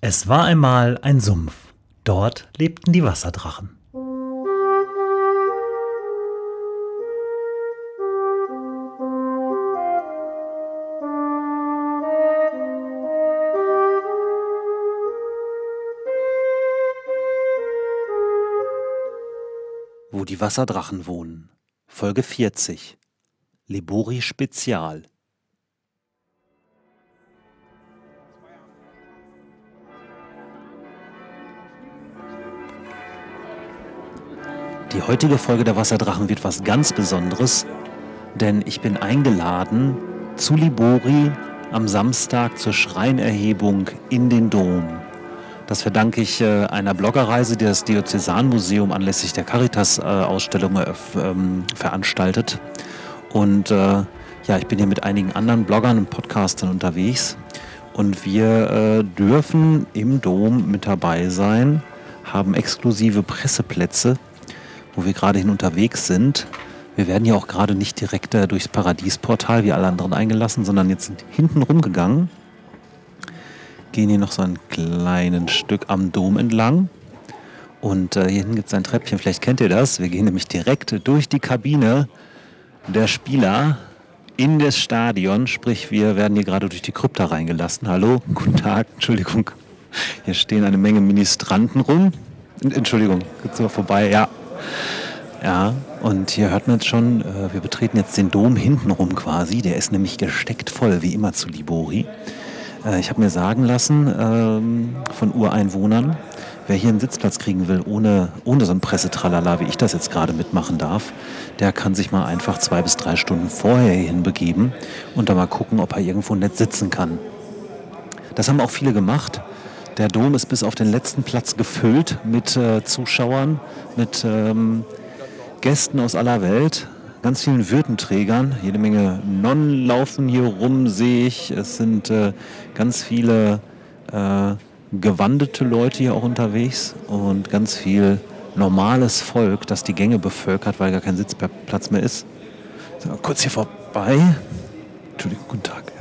Es war einmal ein Sumpf. Dort lebten die Wasserdrachen. Wo die Wasserdrachen wohnen. Folge 40. Libori Spezial. Die heutige Folge der Wasserdrachen wird was ganz Besonderes, denn ich bin eingeladen zu Libori am Samstag zur Schreinerhebung in den Dom. Das verdanke ich äh, einer Bloggerreise, die das Diözesanmuseum anlässlich der Caritas-Ausstellung äh, ähm, veranstaltet. Und äh, ja, ich bin hier mit einigen anderen Bloggern und Podcastern unterwegs. Und wir dürfen im Dom mit dabei sein, haben exklusive Presseplätze, wo wir gerade hin unterwegs sind. Wir werden ja auch gerade nicht direkt äh, durchs Paradiesportal wie alle anderen eingelassen, sondern jetzt sind hinten rumgegangen gehen hier noch so ein kleines Stück am Dom entlang. Und äh, hier hinten gibt es ein Treppchen, vielleicht kennt ihr das. Wir gehen nämlich direkt durch die Kabine der Spieler in das Stadion. Sprich, wir werden hier gerade durch die Krypta reingelassen. Hallo, guten Tag, Entschuldigung. Hier stehen eine Menge Ministranten rum. Entschuldigung, geht's mal vorbei, ja. Ja, und hier hört man jetzt schon, äh, wir betreten jetzt den Dom hinten rum quasi. Der ist nämlich gesteckt voll, wie immer zu Libori. Äh, ich habe mir sagen lassen ähm, von Ureinwohnern, wer hier einen Sitzplatz kriegen will, ohne, ohne so ein Pressetralala, wie ich das jetzt gerade mitmachen darf, der kann sich mal einfach zwei bis drei Stunden vorher hierhin begeben und da mal gucken, ob er irgendwo nett sitzen kann. Das haben auch viele gemacht. Der Dom ist bis auf den letzten Platz gefüllt mit äh, Zuschauern, mit ähm, Gästen aus aller Welt ganz vielen Würdenträgern. Jede Menge Nonnen laufen hier rum, sehe ich. Es sind äh, ganz viele äh, gewandete Leute hier auch unterwegs und ganz viel normales Volk, das die Gänge bevölkert, weil gar kein Sitzplatz mehr ist. So, kurz hier vorbei. Entschuldigung, guten Tag.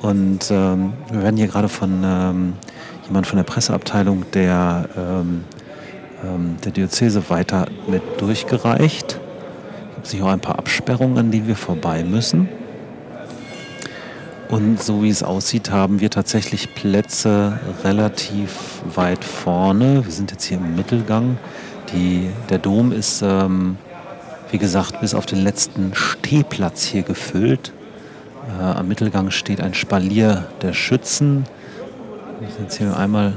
Und ähm, wir werden hier gerade von ähm, jemand von der Presseabteilung der, ähm, ähm der Diözese weiter mit durchgereicht sich auch ein paar Absperrungen, an denen wir vorbei müssen. Und so wie es aussieht, haben wir tatsächlich Plätze relativ weit vorne. Wir sind jetzt hier im Mittelgang. Die, der Dom ist, ähm, wie gesagt, bis auf den letzten Stehplatz hier gefüllt. Äh, am Mittelgang steht ein Spalier der Schützen. Müssen jetzt hier einmal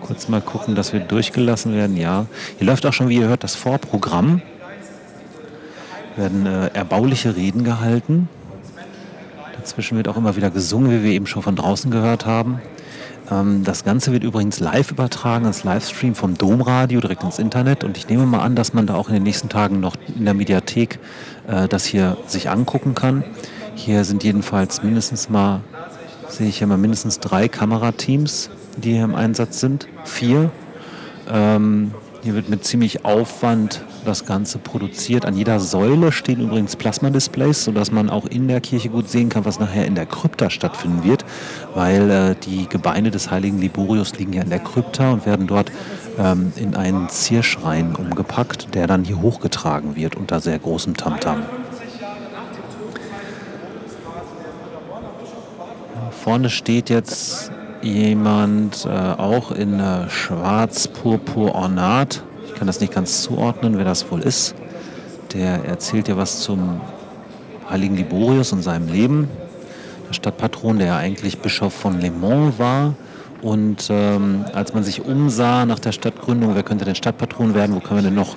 kurz mal gucken, dass wir durchgelassen werden. Ja, hier läuft auch schon, wie ihr hört, das Vorprogramm werden äh, erbauliche Reden gehalten. Dazwischen wird auch immer wieder gesungen, wie wir eben schon von draußen gehört haben. Ähm, das Ganze wird übrigens live übertragen als Livestream vom Domradio direkt ins Internet. Und ich nehme mal an, dass man da auch in den nächsten Tagen noch in der Mediathek äh, das hier sich angucken kann. Hier sind jedenfalls mindestens mal, sehe ich hier mal mindestens drei Kamerateams, die hier im Einsatz sind. Vier. Ähm, hier wird mit ziemlich Aufwand das Ganze produziert. An jeder Säule stehen übrigens Plasma-Displays, sodass man auch in der Kirche gut sehen kann, was nachher in der Krypta stattfinden wird, weil äh, die Gebeine des heiligen Liborius liegen ja in der Krypta und werden dort ähm, in einen Zierschrein umgepackt, der dann hier hochgetragen wird unter sehr großem Tamtam. -Tam. Vorne steht jetzt jemand äh, auch in äh, schwarz-purpur-ornat. Ich kann das nicht ganz zuordnen, wer das wohl ist. Der erzählt ja was zum heiligen Liborius und seinem Leben. Der Stadtpatron, der ja eigentlich Bischof von Le Mans war. Und ähm, als man sich umsah nach der Stadtgründung, wer könnte denn Stadtpatron werden, wo können wir denn noch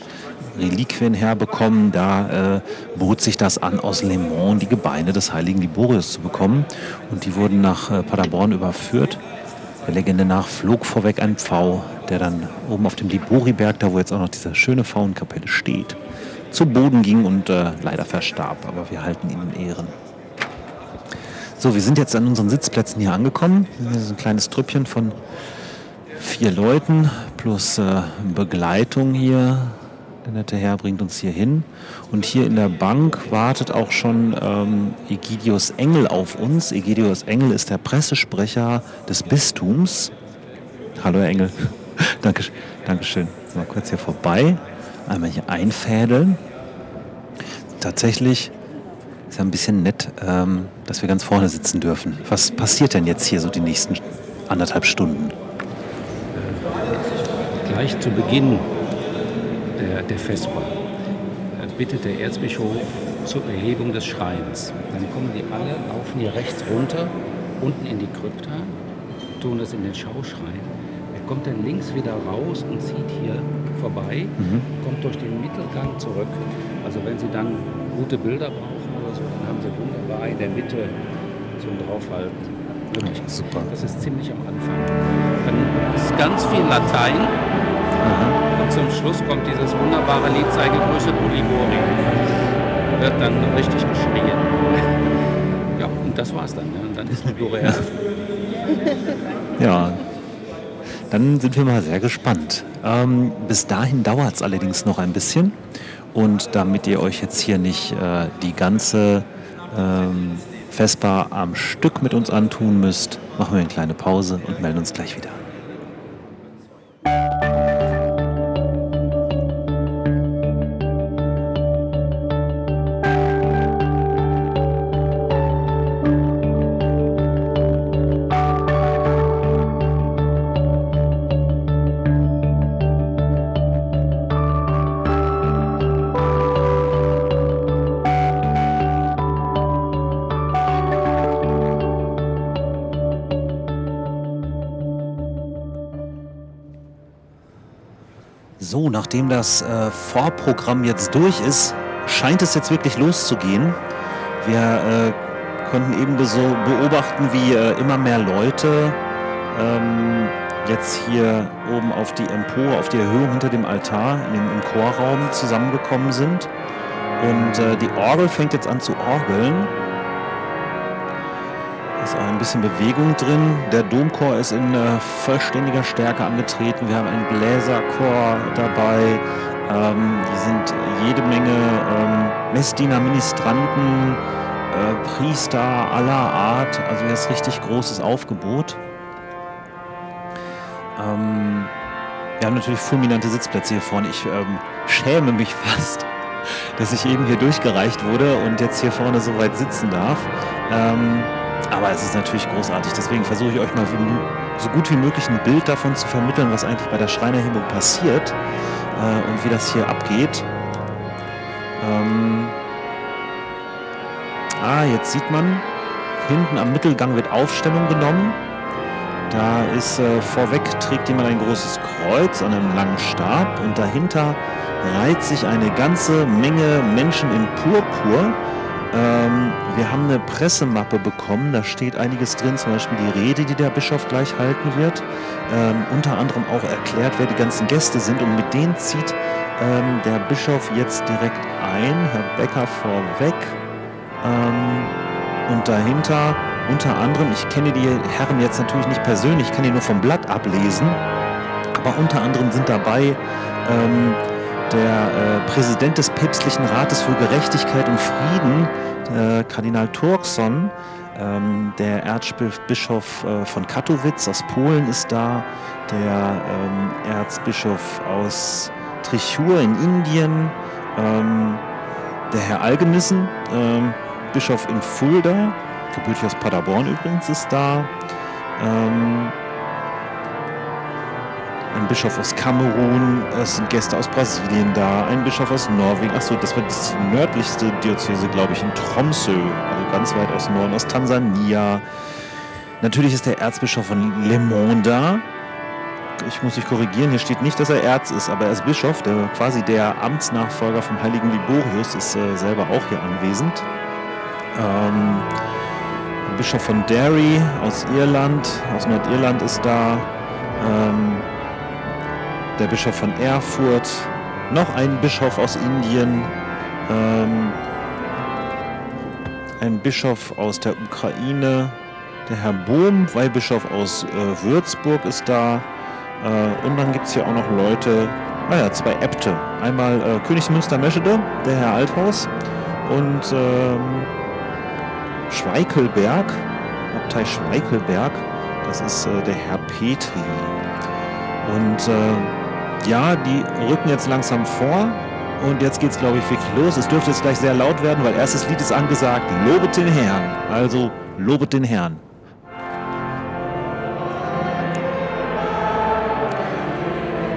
Reliquien herbekommen, da äh, bot sich das an, aus Le Mans die Gebeine des heiligen Liborius zu bekommen. Und die wurden nach äh, Paderborn überführt. Der Legende nach flog vorweg ein Pfau, der dann oben auf dem Liboriberg, da wo jetzt auch noch diese schöne Pfauenkapelle steht, zu Boden ging und äh, leider verstarb. Aber wir halten ihn in Ehren. So, wir sind jetzt an unseren Sitzplätzen hier angekommen. Hier ist ein kleines Trüppchen von vier Leuten plus äh, Begleitung hier der nette Herr bringt uns hier hin. Und hier in der Bank wartet auch schon ähm, Egidius Engel auf uns. Egidius Engel ist der Pressesprecher des Bistums. Hallo Herr Engel. Danke, Dankeschön. Mal kurz hier vorbei. Einmal hier einfädeln. Tatsächlich ist ja ein bisschen nett, ähm, dass wir ganz vorne sitzen dürfen. Was passiert denn jetzt hier so die nächsten anderthalb Stunden? Gleich zu Beginn der, der Vesper äh, bittet der Erzbischof zur Erhebung des Schreins. Dann kommen die alle, laufen hier rechts runter, unten in die Krypta, tun das in den Schauschrein. Er kommt dann links wieder raus und zieht hier vorbei, Mhm. kommt durch den Mittelgang zurück. Also wenn Sie dann gute Bilder brauchen oder so, dann haben Sie wunderbar in der Mitte zum Draufhalten. Wirklich. Ja, super. Das ist ziemlich am Anfang. Dann ist ganz viel Latein. Und zum Schluss kommt dieses wunderbare Lied Sei gegrüßet, Ulibori. Wird dann richtig geschrien. Ja, und das war's dann. Ne? Und dann ist die Dore eröffnet. Ja, dann sind wir mal sehr gespannt. Ähm, bis dahin dauert es allerdings noch ein bisschen. Und damit ihr euch jetzt hier nicht äh, die ganze ähm, Vespa am Stück mit uns antun müsst, machen wir eine kleine Pause und melden uns gleich wieder. So, nachdem das äh, Vorprogramm jetzt durch ist, scheint es jetzt wirklich loszugehen. Wir äh, konnten eben so beobachten, wie äh, immer mehr Leute ähm, jetzt hier oben auf die Empore, auf die Erhöhung hinter dem Altar in im Chorraum zusammengekommen sind. Und äh, die Orgel fängt jetzt an zu orgeln. Ist ein bisschen Bewegung drin. Der Domchor ist in äh, vollständiger Stärke angetreten. Wir haben einen Bläserchor dabei. Ähm, die sind jede Menge ähm, Messdiener, Ministranten, äh, Priester aller Art. Also hier ist richtig großes Aufgebot. Ähm, wir haben natürlich fulminante Sitzplätze hier vorne. Ich ähm, schäme mich fast, dass ich eben hier durchgereicht wurde und jetzt hier vorne so weit sitzen darf. Ähm, aber es ist natürlich großartig. Deswegen versuche ich euch mal so gut wie möglich ein Bild davon zu vermitteln, was eigentlich bei der Schreinerhebung passiert äh, und wie das hier abgeht. Ähm ah, jetzt sieht man, hinten am Mittelgang wird Aufstellung genommen. Da ist äh, vorweg trägt jemand ein großes Kreuz an einem langen Stab und dahinter reiht sich eine ganze Menge Menschen in Purpur. Ähm, wir haben eine Pressemappe bekommen, da steht einiges drin, zum Beispiel die Rede, die der Bischof gleich halten wird. Ähm, unter anderem auch erklärt, wer die ganzen Gäste sind und mit denen zieht ähm, der Bischof jetzt direkt ein, Herr Becker vorweg. Ähm, und dahinter unter anderem, ich kenne die Herren jetzt natürlich nicht persönlich, ich kann die nur vom Blatt ablesen, aber unter anderem sind dabei ähm, der äh, Präsident des Päpstlichen Rates für Gerechtigkeit und Frieden, äh, Kardinal Turkson, ähm, der Erzbischof äh, von Katowice aus Polen ist da, der ähm, Erzbischof aus Trichur in Indien, ähm, der Herr Algenissen, ähm, Bischof in Fulda, gebürtig aus Paderborn übrigens, ist da. Ein Bischof aus Kamerun, es sind Gäste aus Brasilien da, ein Bischof aus Norwegen, achso, das war die nördlichste Diözese, glaube ich, in Tromsø, also ganz weit aus Norden, aus Tansania. Natürlich ist der Erzbischof von Le Mans da. Ich muss mich korrigieren, hier steht nicht, dass er Erz ist, aber er ist Bischof, der quasi der Amtsnachfolger vom heiligen Liborius ist äh, selber auch hier anwesend. Ähm, Bischof von Derry aus Irland, aus Nordirland ist da. Ähm, der Bischof von Erfurt, noch ein Bischof aus Indien, ähm, ein Bischof aus der Ukraine, der Herr Bohm, Weihbischof aus äh, Würzburg ist da. Äh, und dann gibt es hier auch noch Leute, naja, zwei Äbte. Einmal äh, Königsmünster-Meschede, der Herr Althaus, und ähm, Schweikelberg, Abtei Schweikelberg, das ist äh, der Herr Petri. Und äh, ja, die rücken jetzt langsam vor. Und jetzt geht es, glaube ich, wirklich los. Es dürfte jetzt gleich sehr laut werden, weil erstes Lied ist angesagt. Lobet den Herrn. Also lobet den Herrn.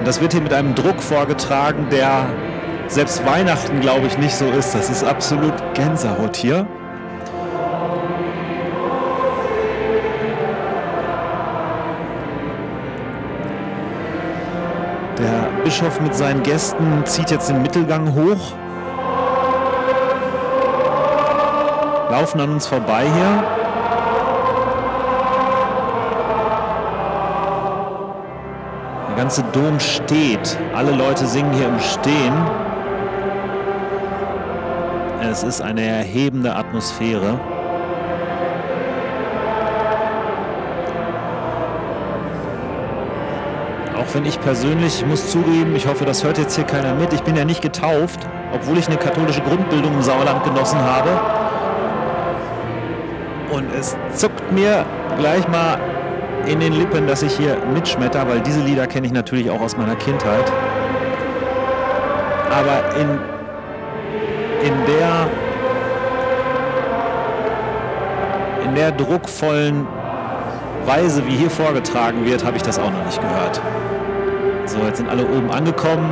Das wird hier mit einem Druck vorgetragen, der selbst Weihnachten, glaube ich, nicht so ist. Das ist absolut Gänsehaut hier. Bischof mit seinen Gästen zieht jetzt den Mittelgang hoch. Laufen an uns vorbei hier. Der ganze Dom steht. Alle Leute singen hier im Stehen. Es ist eine erhebende Atmosphäre. Wenn ich persönlich, ich muss zugeben, ich hoffe, das hört jetzt hier keiner mit, ich bin ja nicht getauft, obwohl ich eine katholische Grundbildung im Sauerland genossen habe. Und es zuckt mir gleich mal in den Lippen, dass ich hier mitschmetter, weil diese Lieder kenne ich natürlich auch aus meiner Kindheit. Aber in, in der in der druckvollen Weise, wie hier vorgetragen wird, habe ich das auch noch nicht gehört. So, jetzt sind alle oben angekommen,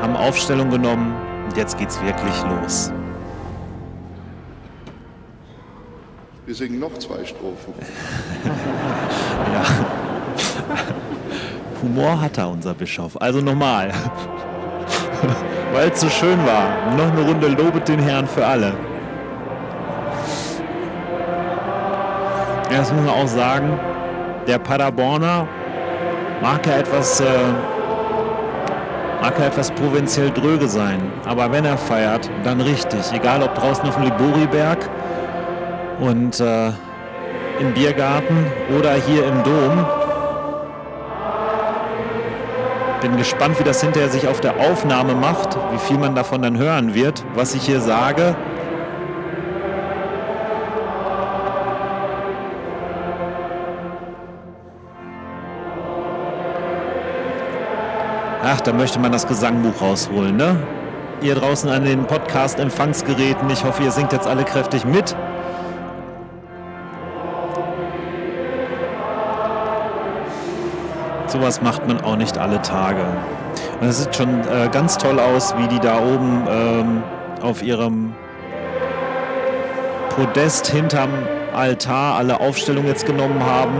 haben Aufstellung genommen und jetzt geht's wirklich los. Wir singen noch zwei Strophen. Ja. Humor hat er, unser Bischof. Also nochmal. Weil es so schön war. Noch eine Runde Lobet den Herrn für alle. Ja, das muss man auch sagen. Der Paderborner mag ja etwas, äh, mag ja etwas provinziell dröge sein. Aber wenn er feiert, dann richtig. Egal ob draußen auf dem Liboriberg und äh, im Biergarten oder hier im Dom. Bin gespannt, wie das hinterher sich auf der Aufnahme macht, wie viel man davon dann hören wird, was ich hier sage. Ach, da möchte man das Gesangbuch rausholen, ne? Ihr draußen an den Podcast-Empfangsgeräten, ich hoffe, ihr singt jetzt alle kräftig mit. Sowas macht man auch nicht alle Tage. Und es sieht schon äh, ganz toll aus, wie die da oben ähm, auf ihrem Podest hinterm Altar alle Aufstellungen jetzt genommen haben.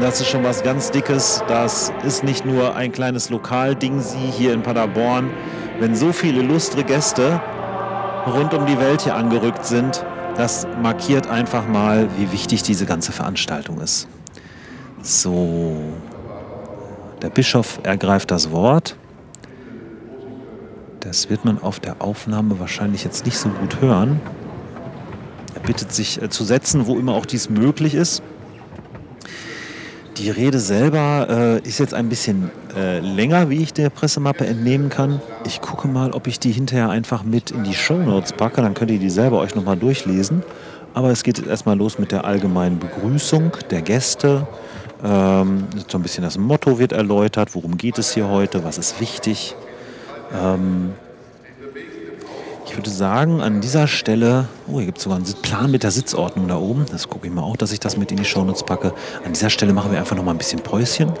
Das ist schon was ganz Dickes. Das ist nicht nur ein kleines Lokalding, sie hier in Paderborn. Wenn so viele illustre Gäste rund um die Welt hier angerückt sind, das markiert einfach mal, wie wichtig diese ganze Veranstaltung ist. So, der Bischof ergreift das Wort. Das wird man auf der Aufnahme wahrscheinlich jetzt nicht so gut hören. Er bittet sich äh, zu setzen, wo immer auch dies möglich ist. Die Rede selber äh, ist jetzt ein bisschen äh, länger, wie ich der Pressemappe entnehmen kann. Ich gucke mal, ob ich die hinterher einfach mit in die Shownotes packe. Dann könnt ihr die selber euch nochmal durchlesen. Aber es geht jetzt erstmal los mit der allgemeinen Begrüßung der Gäste. Ähm, so ein bisschen das Motto wird erläutert. Worum geht es hier heute? Was ist wichtig? Ähm, würde sagen, an dieser Stelle, oh, hier gibt es sogar einen Plan mit der Sitzordnung da oben. Das gucke ich mal auch, dass ich das mit in die Shownotes packe. An dieser Stelle machen wir einfach noch mal ein bisschen Päuschen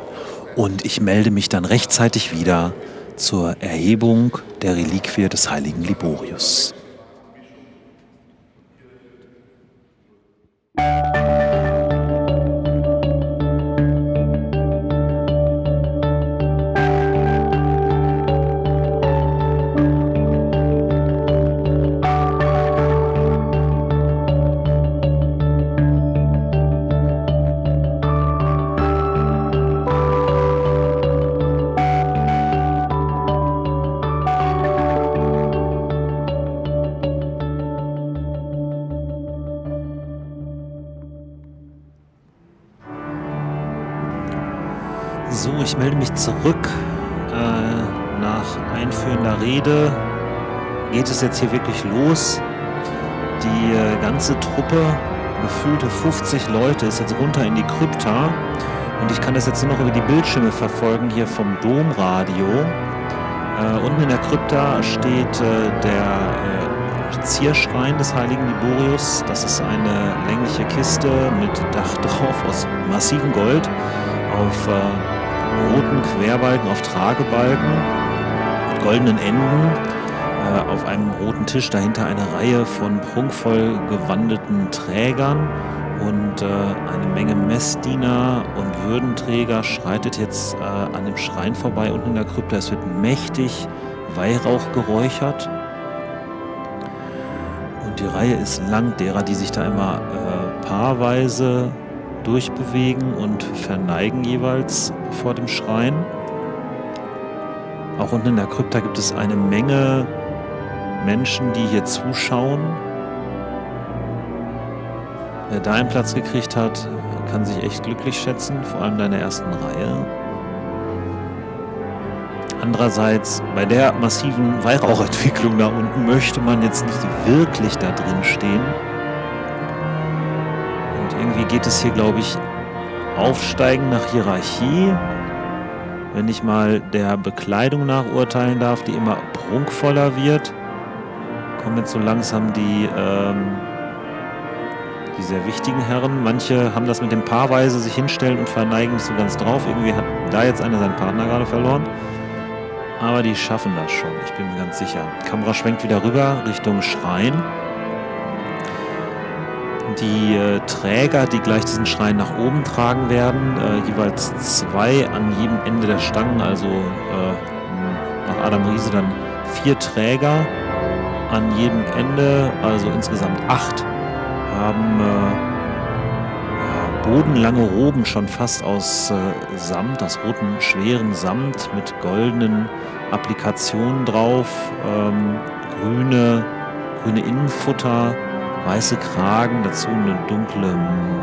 und ich melde mich dann rechtzeitig wieder zur Erhebung der Reliquie des heiligen Liborius. Zurück. Äh, nach einführender Rede geht es jetzt hier wirklich los. Die äh, ganze Truppe, gefühlte 50 Leute, ist jetzt runter in die Krypta Und ich kann das jetzt nur noch über die Bildschirme verfolgen hier vom Domradio. Äh, unten in der Krypta steht äh, der äh, Zierschrein des heiligen Liborius. Das ist eine längliche Kiste mit Dach drauf aus massivem Gold auf äh, roten Querbalken, auf Tragebalken mit goldenen Enden äh, auf einem roten Tisch dahinter eine Reihe von prunkvoll gewandeten Trägern und äh, eine Menge Messdiener und Würdenträger schreitet jetzt äh, an dem Schrein vorbei unten in der Krypta. Es wird mächtig Weihrauch geräuchert. Und die Reihe ist lang derer, die sich da immer äh, paarweise durchbewegen und verneigen jeweils vor dem Schrein. Auch unten in der Krypta gibt es eine Menge Menschen, die hier zuschauen. Wer da einen Platz gekriegt hat, kann sich echt glücklich schätzen, vor allem in der ersten Reihe. Andererseits, bei der massiven Weihrauchentwicklung da unten möchte man jetzt nicht wirklich da drin stehen. Irgendwie geht es hier, glaube ich, aufsteigen nach Hierarchie. Wenn ich mal der Bekleidung nach urteilen darf, die immer prunkvoller wird, kommen jetzt so langsam die, ähm, die sehr wichtigen Herren. Manche haben das mit dem Paarweise sich hinstellen und verneigen nicht so ganz drauf. Irgendwie hat da jetzt einer seinen Partner gerade verloren. Aber die schaffen das schon, ich bin mir ganz sicher. Kamera schwenkt wieder rüber Richtung Schrein. Die äh, Träger, die gleich diesen Schrein nach oben tragen werden, äh, jeweils zwei an jedem Ende der Stangen, also äh, nach Adam Riese dann vier Träger an jedem Ende, also insgesamt acht, haben äh, bodenlange Roben schon fast aus äh, Samt, aus roten, schweren Samt mit goldenen Applikationen drauf, ähm, grüne, grüne Innenfutter, weiße Kragen, dazu einen dunklen,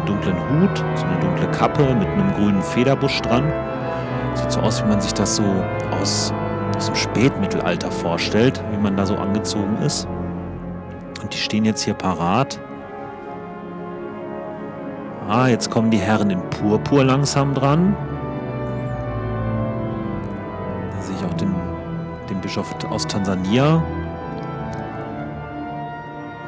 dunklen Hut, so eine dunkle Kappe mit einem grünen Federbusch dran. Sieht so aus, wie man sich das so aus aus dem Spätmittelalter vorstellt, wie man da so angezogen ist. Und die stehen jetzt hier parat. Ah, jetzt kommen die Herren in Purpur langsam dran. Da sehe ich auch den, den Bischof aus Tansania.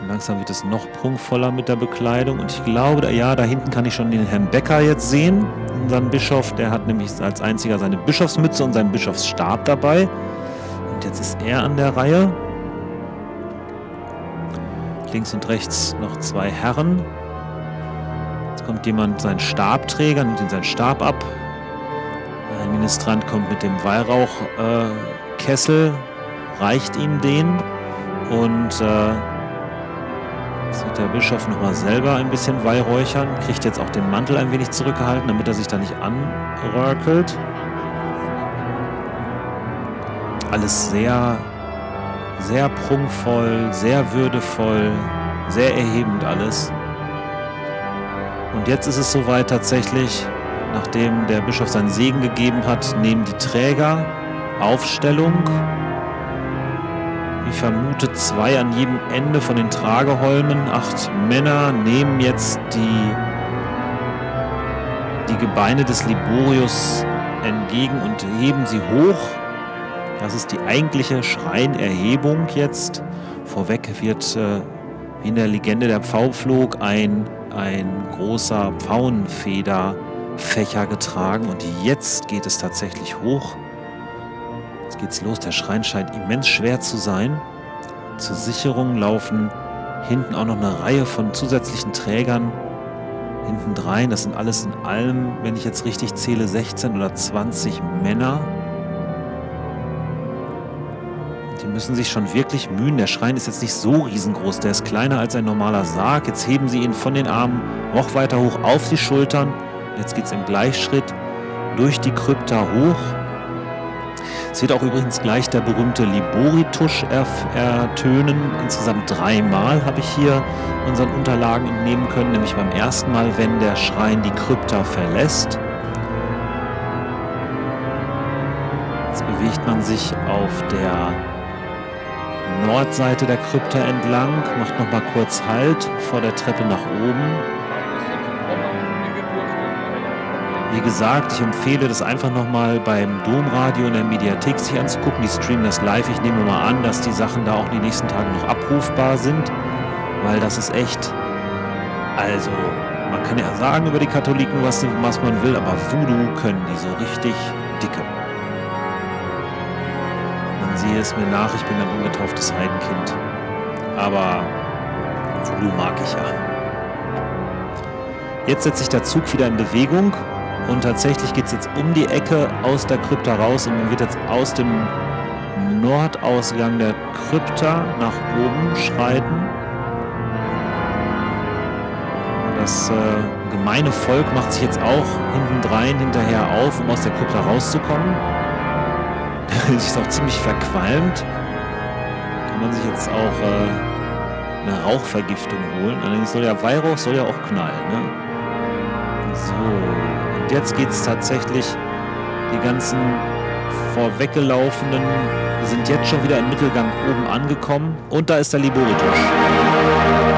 Langsam wird es noch prunkvoller mit der Bekleidung. Und ich glaube, ja, da hinten kann ich schon den Herrn Becker jetzt sehen unseren Bischof. Der hat nämlich als einziger seine Bischofsmütze und seinen Bischofsstab dabei. Und jetzt ist er an der Reihe. Links und rechts noch zwei Herren. Jetzt kommt jemand, sein Stabträger, nimmt ihn seinen Stab ab. Ein Ministrant kommt mit dem Weihrauchkessel, äh, reicht ihm den und äh, der Bischof nochmal selber ein bisschen weihräuchern, kriegt jetzt auch den Mantel ein wenig zurückgehalten, damit er sich da nicht anrökelt. Alles sehr, sehr prunkvoll, sehr würdevoll, sehr erhebend alles. Und jetzt ist es soweit tatsächlich, nachdem der Bischof seinen Segen gegeben hat, nehmen die Träger Aufstellung ich vermute zwei an jedem Ende von den Trageholmen. Acht Männer nehmen jetzt die, die Gebeine des Liborius entgegen und heben sie hoch. Das ist die eigentliche Schreinerhebung jetzt. Vorweg wird, äh, wie in der Legende der Pfauflog, ein, ein großer Pfauenfederfächer getragen. Und jetzt geht es tatsächlich hoch. Jetzt geht's los. Der Schrein scheint immens schwer zu sein. Zur Sicherung laufen hinten auch noch eine Reihe von zusätzlichen Trägern hinten drein. Das sind alles in allem, wenn ich jetzt richtig zähle, 16 oder 20 Männer. Die müssen sich schon wirklich mühen. Der Schrein ist jetzt nicht so riesengroß. Der ist kleiner als ein normaler Sarg. Jetzt heben sie ihn von den Armen noch weiter hoch auf die Schultern. Jetzt geht es im Gleichschritt durch die Krypta hoch. Es wird auch übrigens gleich der berühmte Libori-Tusch ertönen. Insgesamt dreimal habe ich hier unseren Unterlagen entnehmen können, nämlich beim ersten Mal, wenn der Schrein die Krypta verlässt. Jetzt bewegt man sich auf der Nordseite der Krypta entlang, macht nochmal kurz Halt vor der Treppe nach oben. Wie gesagt, ich empfehle das einfach nochmal beim Domradio in der Mediathek sich anzugucken. Die streamen das live. Ich nehme mal an, dass die Sachen da auch die nächsten Tage noch abrufbar sind, weil das ist echt. Also, man kann ja sagen über die Katholiken, was, was man will, aber Voodoo können die so richtig dicke. Man sehe es mir nach, ich bin ein ungetauftes Heidenkind. Aber Voodoo mag ich ja. Jetzt setzt sich der Zug wieder in Bewegung und tatsächlich geht es jetzt um die Ecke aus der Krypta raus und man wird jetzt aus dem Nordausgang der Krypta nach oben schreiten. Das äh, gemeine Volk macht sich jetzt auch hintendrein hinterher auf, um aus der Krypta rauszukommen. ist auch ziemlich verqualmt. Kann man sich jetzt auch äh, eine Rauchvergiftung holen. Allerdings soll ja Weihrauch soll ja auch knallen. Ne? So, und jetzt geht es tatsächlich, die ganzen vorweggelaufenen sind jetzt schon wieder im Mittelgang oben angekommen und da ist der Liboritus.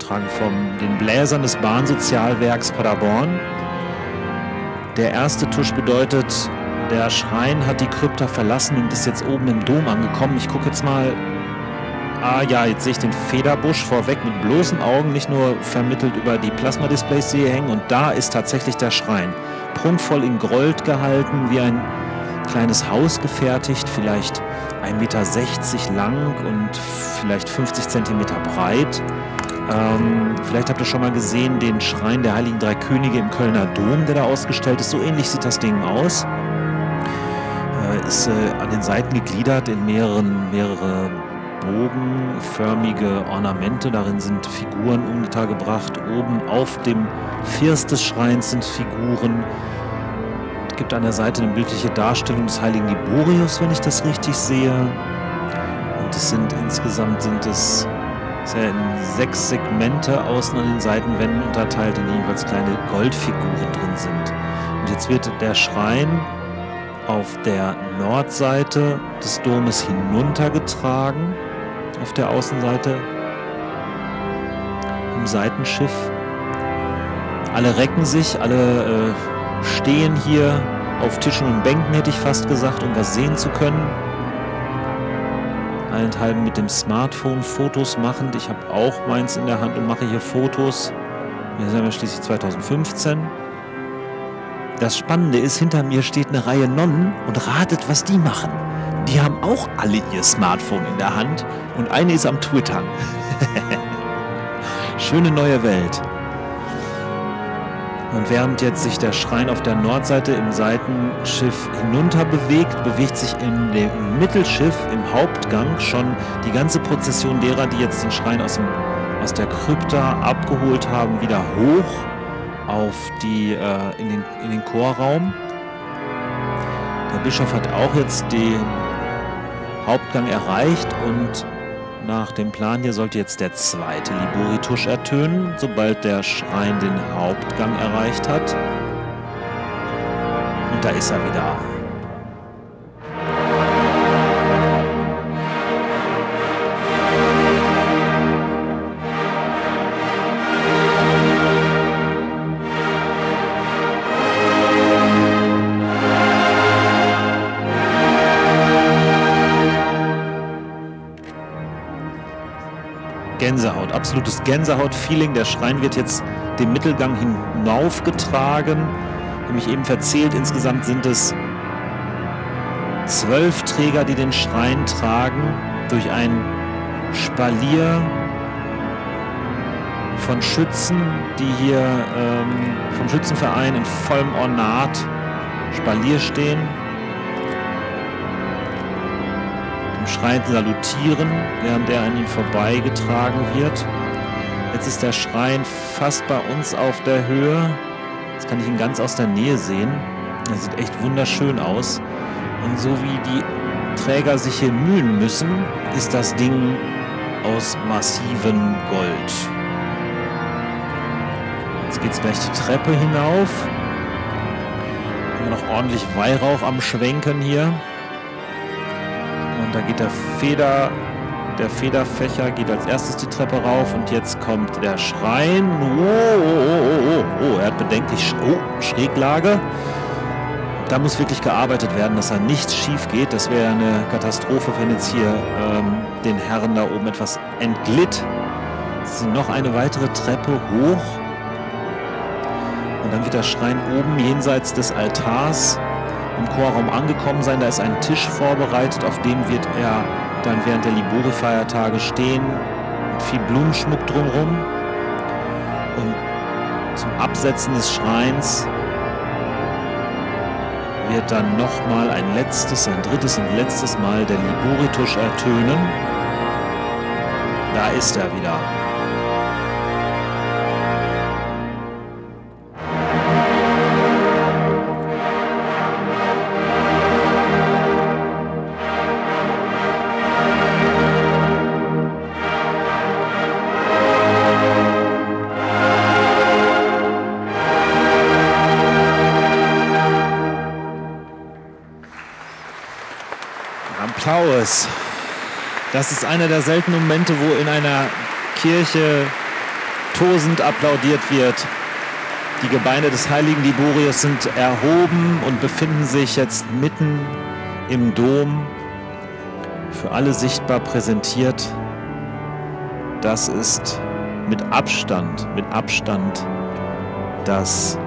Vorgetragen von den Bläsern des Bahnsozialwerks Paderborn. Der erste Tusch bedeutet, der Schrein hat die Krypta verlassen und ist jetzt oben im Dom angekommen. Ich gucke jetzt mal. Ah ja, jetzt sehe ich den Federbusch vorweg mit bloßen Augen, nicht nur vermittelt über die Plasma-Displays, die hier hängen. Und da ist tatsächlich der Schrein. Prunkvoll in Gold gehalten, wie ein kleines Haus gefertigt, vielleicht 1,60 Meter lang und vielleicht 50 Zentimeter breit. Ähm, vielleicht habt ihr schon mal gesehen den Schrein der Heiligen Drei Könige im Kölner Dom, der da ausgestellt ist. So ähnlich sieht das Ding aus. Äh, ist äh, an den Seiten gegliedert in mehreren, mehrere bogenförmige Ornamente. Darin sind Figuren untergebracht. Oben auf dem First des Schreins sind Figuren. Es gibt an der Seite eine bildliche Darstellung des heiligen Liborius, wenn ich das richtig sehe. Und es sind insgesamt sind es ist ja in sechs Segmente außen an den Seitenwänden unterteilt, in denen jeweils kleine Goldfiguren drin sind. Und jetzt wird der Schrein auf der Nordseite des Domes hinuntergetragen, auf der Außenseite im Seitenschiff. Alle recken sich, alle äh, stehen hier auf Tischen und Bänken, hätte ich fast gesagt, um was sehen zu können allenthalben mit dem Smartphone Fotos machend. Ich habe auch meins in der Hand und mache hier Fotos. Wir sind ja schließlich 2015. Das Spannende ist, hinter mir steht eine Reihe Nonnen und ratet, was die machen. Die haben auch alle ihr Smartphone in der Hand und eine ist am Twittern. Schöne neue Welt. Und während jetzt sich der Schrein auf der Nordseite im Seitenschiff hinunter bewegt, bewegt sich dem Mittelschiff im Hauptgang schon die ganze Prozession derer, die jetzt den Schrein aus, dem, aus der Krypta abgeholt haben, wieder hoch auf die, äh, in, den, in den Chorraum. Der Bischof hat auch jetzt den Hauptgang erreicht und nach dem Plan hier sollte jetzt der zweite Liboritusch ertönen, sobald der Schrein den Hauptgang erreicht hat. Und da ist er wieder. Gänsehaut, absolutes Gänsehaut-Feeling. Der Schrein wird jetzt den Mittelgang hinaufgetragen. Habe mich eben verzählt, insgesamt sind es zwölf Träger, die den Schrein tragen, durch ein Spalier von Schützen, die hier ähm, vom Schützenverein in vollem Ornat Spalier stehen. Schrein salutieren, während er an ihm vorbeigetragen wird. Jetzt ist der Schrein fast bei uns auf der Höhe. Jetzt kann ich ihn ganz aus der Nähe sehen. Er sieht echt wunderschön aus. Und so wie die Träger sich hier mühen müssen, ist das Ding aus massivem Gold. Jetzt Jetzt geht es gleich die Treppe hinauf. Immer noch ordentlich Weihrauch am Schwenken hier. Und da geht der Feder, der Federfächer geht als erstes die Treppe rauf und jetzt kommt der Schrein. Oh, oh, oh, oh, oh. er hat bedenklich oh, Schräglage. Da muss wirklich gearbeitet werden, dass da nichts schief geht. Das wäre eine Katastrophe, wenn jetzt hier ähm, den Herren da oben etwas entglitt. Es ist noch eine weitere Treppe hoch. Und dann wird der Schrein oben jenseits des Altars im Chorraum angekommen sein. Da ist ein Tisch vorbereitet, auf dem wird er dann während der Libori-Feiertage stehen. Mit viel Blumenschmuck drumherum. Und zum Absetzen des Schreins wird dann nochmal ein letztes, ein drittes und letztes Mal der Liboritusch ertönen. Da ist er wieder. Applaus. Das ist einer der seltenen Momente, wo in einer Kirche tosend applaudiert wird. Die Gebeine des heiligen Liborius sind erhoben und befinden sich jetzt mitten im Dom, für alle sichtbar präsentiert. Das ist mit Abstand, mit Abstand das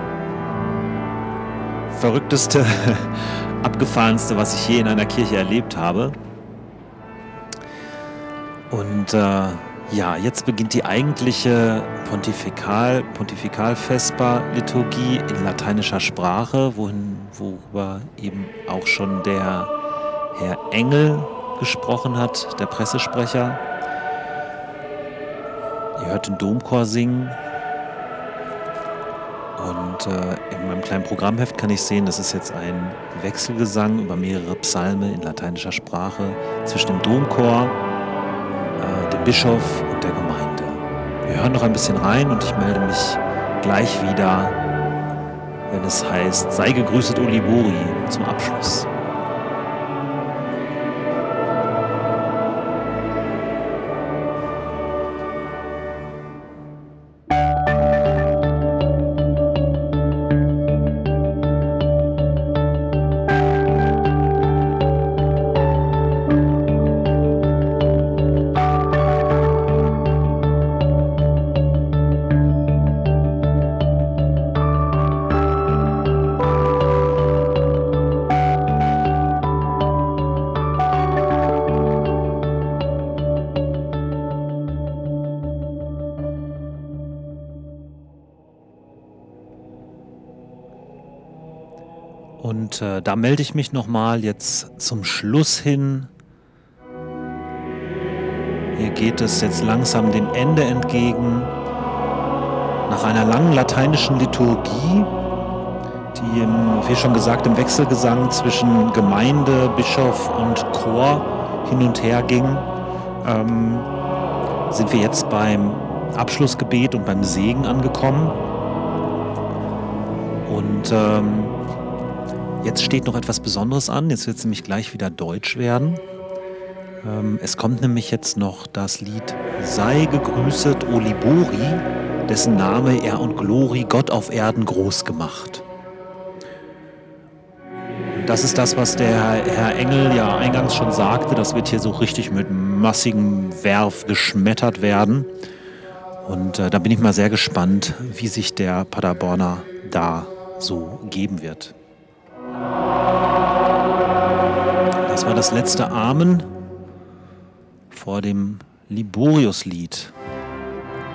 verrückteste abgefahrenste, was ich je in einer Kirche erlebt habe. Und äh, ja, jetzt beginnt die eigentliche Pontifikal, Pontifikalvesper-Liturgie in lateinischer Sprache, wohin, worüber eben auch schon der Herr Engel gesprochen hat, der Pressesprecher. Ihr hört den Domchor singen. Und äh, in meinem kleinen Programmheft kann ich sehen, das ist jetzt ein Wechselgesang über mehrere Psalme in lateinischer Sprache zwischen dem Domchor, Bischof und der Gemeinde. Wir hören noch ein bisschen rein und ich melde mich gleich wieder, wenn es heißt, sei gegrüßet Olibori zum Abschluss. Da melde ich mich nochmal jetzt zum Schluss hin. Hier geht es jetzt langsam dem Ende entgegen. Nach einer langen lateinischen Liturgie, die, im, wie schon gesagt, im Wechselgesang zwischen Gemeinde, Bischof und Chor hin und her ging, ähm, sind wir jetzt beim Abschlussgebet und beim Segen angekommen. Und ähm, Jetzt steht noch etwas Besonderes an. Jetzt wird es nämlich gleich wieder deutsch werden. Ähm, es kommt nämlich jetzt noch das Lied Sei gegrüßet, O Libori, dessen Name er und Glori Gott auf Erden groß gemacht. Das ist das, was der Herr Engel ja eingangs schon sagte. Das wird hier so richtig mit massigem Werf geschmettert werden. Und äh, da bin ich mal sehr gespannt, wie sich der Paderborner da so geben wird. War das letzte Amen vor dem Liborius-Lied.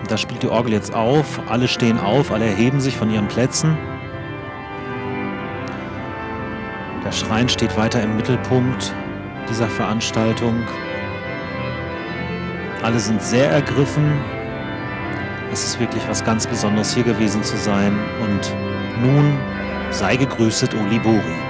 Da spielt die Orgel jetzt auf, alle stehen auf, alle erheben sich von ihren Plätzen. Der Schrein steht weiter im Mittelpunkt dieser Veranstaltung. Alle sind sehr ergriffen. Es ist wirklich was ganz Besonderes hier gewesen zu sein. Und nun sei gegrüßet, O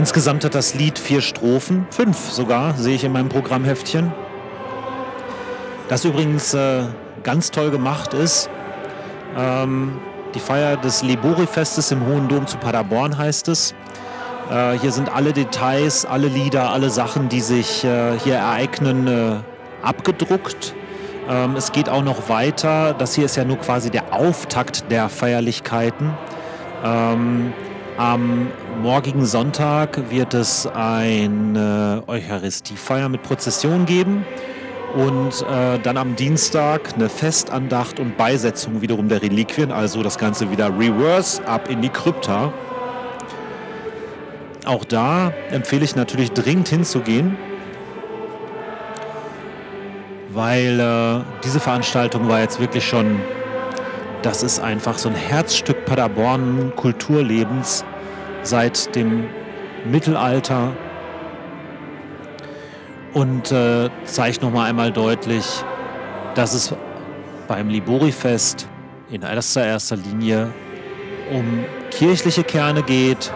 Insgesamt hat das Lied vier Strophen, fünf sogar, sehe ich in meinem Programmheftchen. Das übrigens äh, ganz toll gemacht ist. Ähm, die Feier des Libori-Festes im Hohen Dom zu Paderborn heißt es. Äh, hier sind alle Details, alle Lieder, alle Sachen, die sich äh, hier ereignen, äh, abgedruckt. Ähm, es geht auch noch weiter. Das hier ist ja nur quasi der Auftakt der Feierlichkeiten. Ähm, am morgigen Sonntag wird es eine Eucharistiefeier mit Prozession geben und äh, dann am Dienstag eine Festandacht und Beisetzung wiederum der Reliquien, also das Ganze wieder reverse ab in die Krypta. Auch da empfehle ich natürlich dringend hinzugehen, weil äh, diese Veranstaltung war jetzt wirklich schon, das ist einfach so ein Herzstück Paderborn Kulturlebens seit dem Mittelalter und äh, zeigt nochmal einmal deutlich, dass es beim Libori-Fest in erster, erster Linie um kirchliche Kerne geht.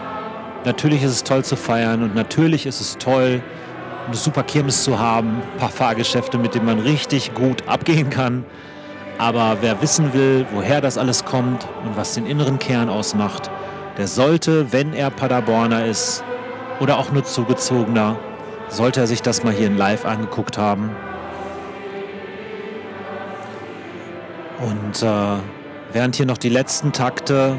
Natürlich ist es toll zu feiern und natürlich ist es toll, eine super Kirmes zu haben, ein paar Fahrgeschäfte, mit denen man richtig gut abgehen kann. Aber wer wissen will, woher das alles kommt und was den inneren Kern ausmacht, der sollte, wenn er Paderborner ist oder auch nur zugezogener, sollte er sich das mal hier in Live angeguckt haben. Und äh, während hier noch die letzten Takte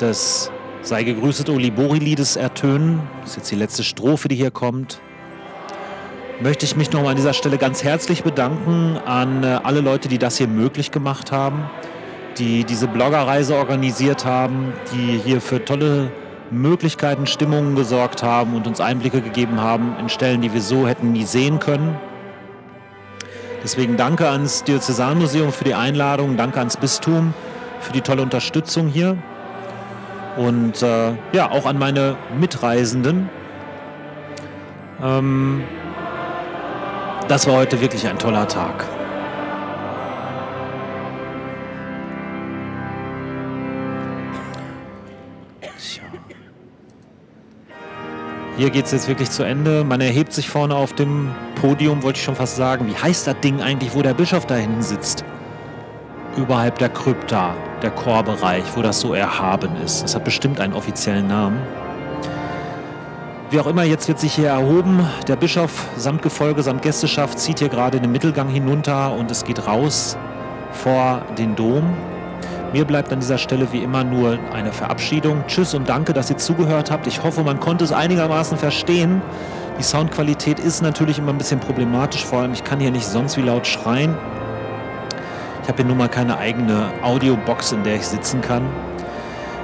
des Sei gegrüßet Olibori-Liedes ertönen, das ist jetzt die letzte Strophe, die hier kommt, möchte ich mich nochmal an dieser Stelle ganz herzlich bedanken an äh, alle Leute, die das hier möglich gemacht haben, die diese Bloggerreise organisiert haben, die hier für tolle Möglichkeiten, Stimmungen gesorgt haben und uns Einblicke gegeben haben in Stellen, die wir so hätten nie sehen können. Deswegen danke ans Diözesanmuseum für die Einladung, danke ans Bistum für die tolle Unterstützung hier und äh, ja, auch an meine Mitreisenden. Ähm, das war heute wirklich ein toller Tag. Hier geht es jetzt wirklich zu Ende. Man erhebt sich vorne auf dem Podium, wollte ich schon fast sagen. Wie heißt das Ding eigentlich, wo der Bischof da hinten sitzt? Überhalb der Krypta, der Chorbereich, wo das so erhaben ist. Das hat bestimmt einen offiziellen Namen. Wie auch immer, jetzt wird sich hier erhoben. Der Bischof samt Gefolge, samt Gästeschaft zieht hier gerade den Mittelgang hinunter und es geht raus vor den Dom. Mir bleibt an dieser Stelle wie immer nur eine Verabschiedung. Tschüss und danke, dass ihr zugehört habt. Ich hoffe, man konnte es einigermaßen verstehen. Die Soundqualität ist natürlich immer ein bisschen problematisch, vor allem ich kann hier nicht sonst wie laut schreien. Ich habe hier nun mal keine eigene Audiobox, in der ich sitzen kann.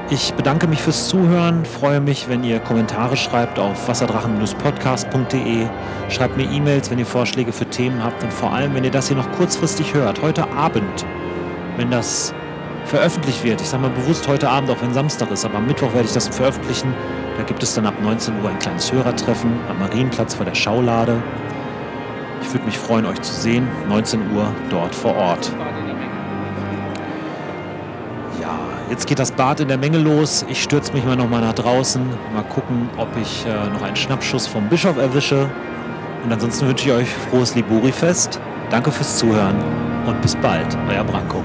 Ich bedanke mich fürs Zuhören, freue mich, wenn ihr Kommentare schreibt auf wasserdrachen-podcast.de. Schreibt mir E-Mails, wenn ihr Vorschläge für Themen habt und vor allem, wenn ihr das hier noch kurzfristig hört, heute Abend, wenn das veröffentlicht wird. Ich sage mal bewusst heute Abend, auch wenn Samstag ist, aber am Mittwoch werde ich das veröffentlichen. Da gibt es dann ab 19 Uhr ein kleines Hörertreffen am Marienplatz vor der Schaulade. Ich würde mich freuen, euch zu sehen. 19 Uhr dort vor Ort. Ja, jetzt geht das Bad in der Menge los. Ich stürze mich mal nochmal nach draußen. Mal gucken, ob ich äh, noch einen Schnappschuss vom Bischof erwische. Und ansonsten wünsche ich euch frohes Liburi-Fest. Danke fürs Zuhören und bis bald, euer Branko.